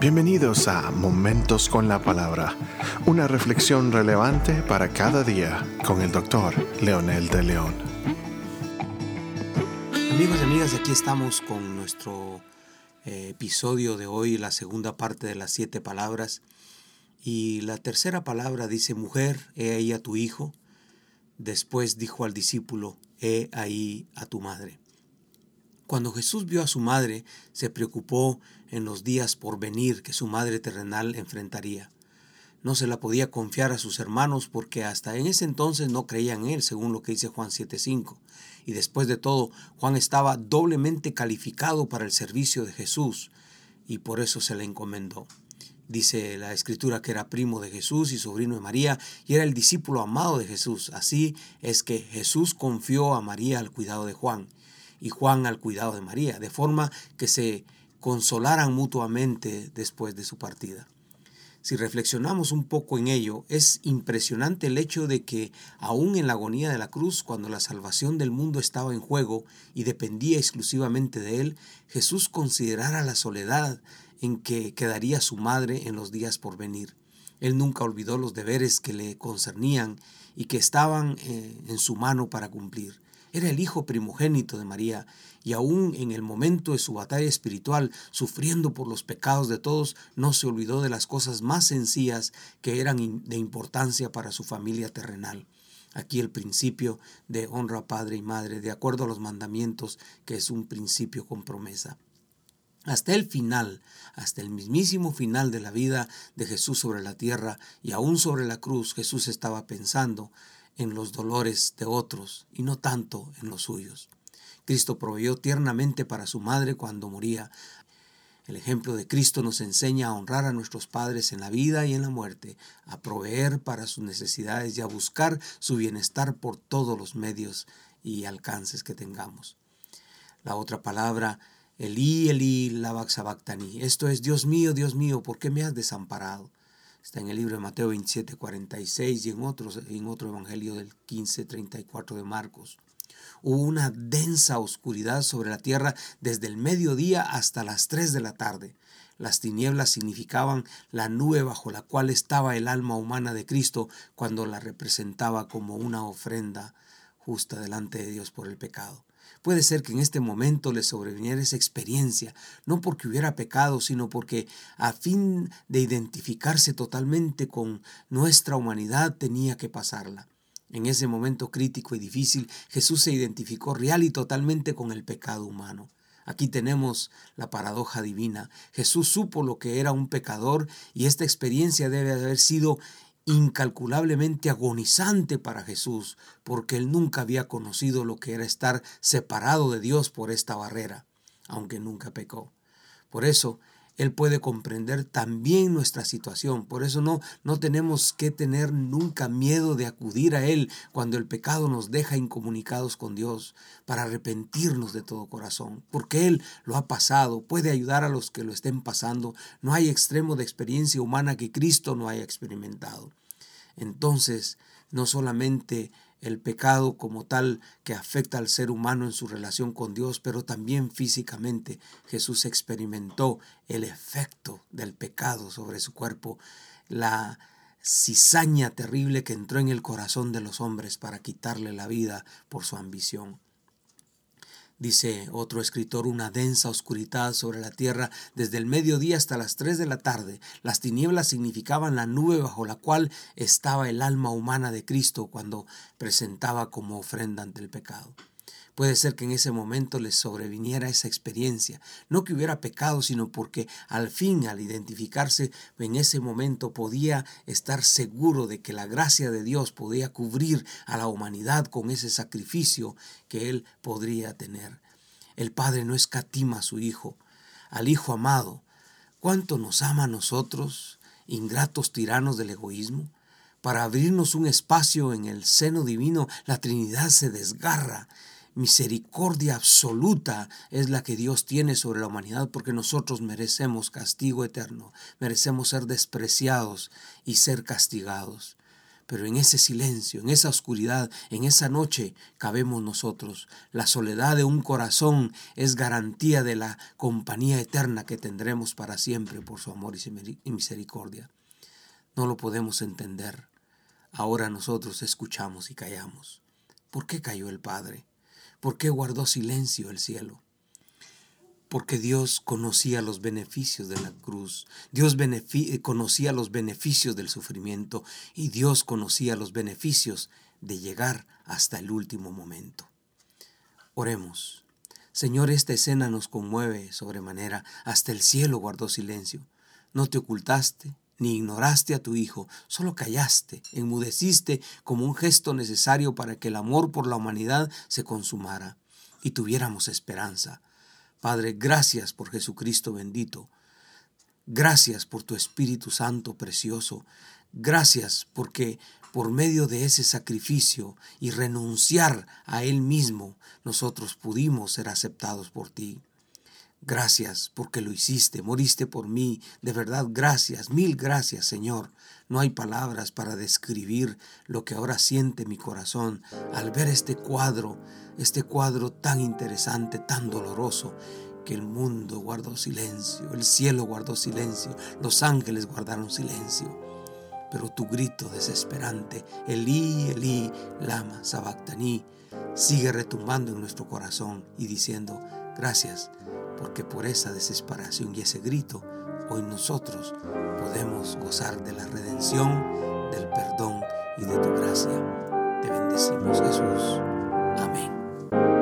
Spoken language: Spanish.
Bienvenidos a Momentos con la Palabra, una reflexión relevante para cada día con el doctor Leonel de León. Amigos y amigas, aquí estamos con nuestro eh, episodio de hoy, la segunda parte de las siete palabras. Y la tercera palabra dice, mujer, he ahí a tu hijo. Después dijo al discípulo, he ahí a tu madre. Cuando Jesús vio a su madre, se preocupó en los días por venir que su madre terrenal enfrentaría. No se la podía confiar a sus hermanos porque hasta en ese entonces no creían en él, según lo que dice Juan 7:5. Y después de todo, Juan estaba doblemente calificado para el servicio de Jesús y por eso se le encomendó. Dice la escritura que era primo de Jesús y sobrino de María y era el discípulo amado de Jesús. Así es que Jesús confió a María al cuidado de Juan y Juan al cuidado de María, de forma que se consolaran mutuamente después de su partida. Si reflexionamos un poco en ello, es impresionante el hecho de que aún en la agonía de la cruz, cuando la salvación del mundo estaba en juego y dependía exclusivamente de él, Jesús considerara la soledad en que quedaría su madre en los días por venir. Él nunca olvidó los deberes que le concernían y que estaban eh, en su mano para cumplir. Era el hijo primogénito de María, y aún en el momento de su batalla espiritual, sufriendo por los pecados de todos, no se olvidó de las cosas más sencillas que eran de importancia para su familia terrenal. Aquí el principio de honra a padre y madre, de acuerdo a los mandamientos, que es un principio con promesa. Hasta el final, hasta el mismísimo final de la vida de Jesús sobre la tierra y aún sobre la cruz, Jesús estaba pensando en los dolores de otros y no tanto en los suyos. Cristo proveyó tiernamente para su madre cuando moría. El ejemplo de Cristo nos enseña a honrar a nuestros padres en la vida y en la muerte, a proveer para sus necesidades y a buscar su bienestar por todos los medios y alcances que tengamos. La otra palabra, Elí, Elí, lavax Esto es, Dios mío, Dios mío, ¿por qué me has desamparado? Está en el libro de Mateo 27, 46 y en, en otro evangelio del 15, 34 de Marcos. Hubo una densa oscuridad sobre la tierra desde el mediodía hasta las 3 de la tarde. Las tinieblas significaban la nube bajo la cual estaba el alma humana de Cristo cuando la representaba como una ofrenda justa delante de Dios por el pecado. Puede ser que en este momento le sobreviniera esa experiencia, no porque hubiera pecado, sino porque a fin de identificarse totalmente con nuestra humanidad tenía que pasarla. En ese momento crítico y difícil, Jesús se identificó real y totalmente con el pecado humano. Aquí tenemos la paradoja divina. Jesús supo lo que era un pecador y esta experiencia debe haber sido incalculablemente agonizante para Jesús, porque él nunca había conocido lo que era estar separado de Dios por esta barrera, aunque nunca pecó. Por eso, él puede comprender también nuestra situación. Por eso no, no tenemos que tener nunca miedo de acudir a Él cuando el pecado nos deja incomunicados con Dios, para arrepentirnos de todo corazón. Porque Él lo ha pasado, puede ayudar a los que lo estén pasando. No hay extremo de experiencia humana que Cristo no haya experimentado. Entonces, no solamente el pecado como tal que afecta al ser humano en su relación con Dios, pero también físicamente Jesús experimentó el efecto del pecado sobre su cuerpo, la cizaña terrible que entró en el corazón de los hombres para quitarle la vida por su ambición. Dice otro escritor, una densa oscuridad sobre la tierra desde el mediodía hasta las tres de la tarde. Las tinieblas significaban la nube bajo la cual estaba el alma humana de Cristo cuando presentaba como ofrenda ante el pecado. Puede ser que en ese momento les sobreviniera esa experiencia, no que hubiera pecado, sino porque al fin, al identificarse en ese momento, podía estar seguro de que la gracia de Dios podía cubrir a la humanidad con ese sacrificio que Él podría tener. El Padre no escatima a su Hijo, al Hijo amado. ¿Cuánto nos ama a nosotros, ingratos tiranos del egoísmo? Para abrirnos un espacio en el seno divino, la Trinidad se desgarra misericordia absoluta es la que Dios tiene sobre la humanidad porque nosotros merecemos castigo eterno, merecemos ser despreciados y ser castigados. pero en ese silencio, en esa oscuridad, en esa noche cabemos nosotros. La soledad de un corazón es garantía de la compañía eterna que tendremos para siempre por su amor y misericordia. No lo podemos entender. Ahora nosotros escuchamos y callamos. ¿Por qué cayó el Padre? ¿Por qué guardó silencio el cielo? porque Dios conocía los beneficios de la cruz, Dios conocía los beneficios del sufrimiento y Dios conocía los beneficios de llegar hasta el último momento. Oremos. Señor, esta escena nos conmueve sobremanera, hasta el cielo guardó silencio. No te ocultaste, ni ignoraste a tu Hijo, solo callaste, enmudeciste como un gesto necesario para que el amor por la humanidad se consumara y tuviéramos esperanza. Padre, gracias por Jesucristo bendito. Gracias por tu Espíritu Santo precioso. Gracias porque por medio de ese sacrificio y renunciar a Él mismo, nosotros pudimos ser aceptados por ti. Gracias porque lo hiciste, moriste por mí. De verdad, gracias, mil gracias, Señor. No hay palabras para describir lo que ahora siente mi corazón al ver este cuadro, este cuadro tan interesante, tan doloroso, que el mundo guardó silencio, el cielo guardó silencio, los ángeles guardaron silencio. Pero tu grito desesperante, Elí, Elí, lama sabactaní, sigue retumbando en nuestro corazón y diciendo, gracias porque por esa desesperación y ese grito, hoy nosotros podemos gozar de la redención, del perdón y de tu gracia. Te bendecimos Jesús. Amén.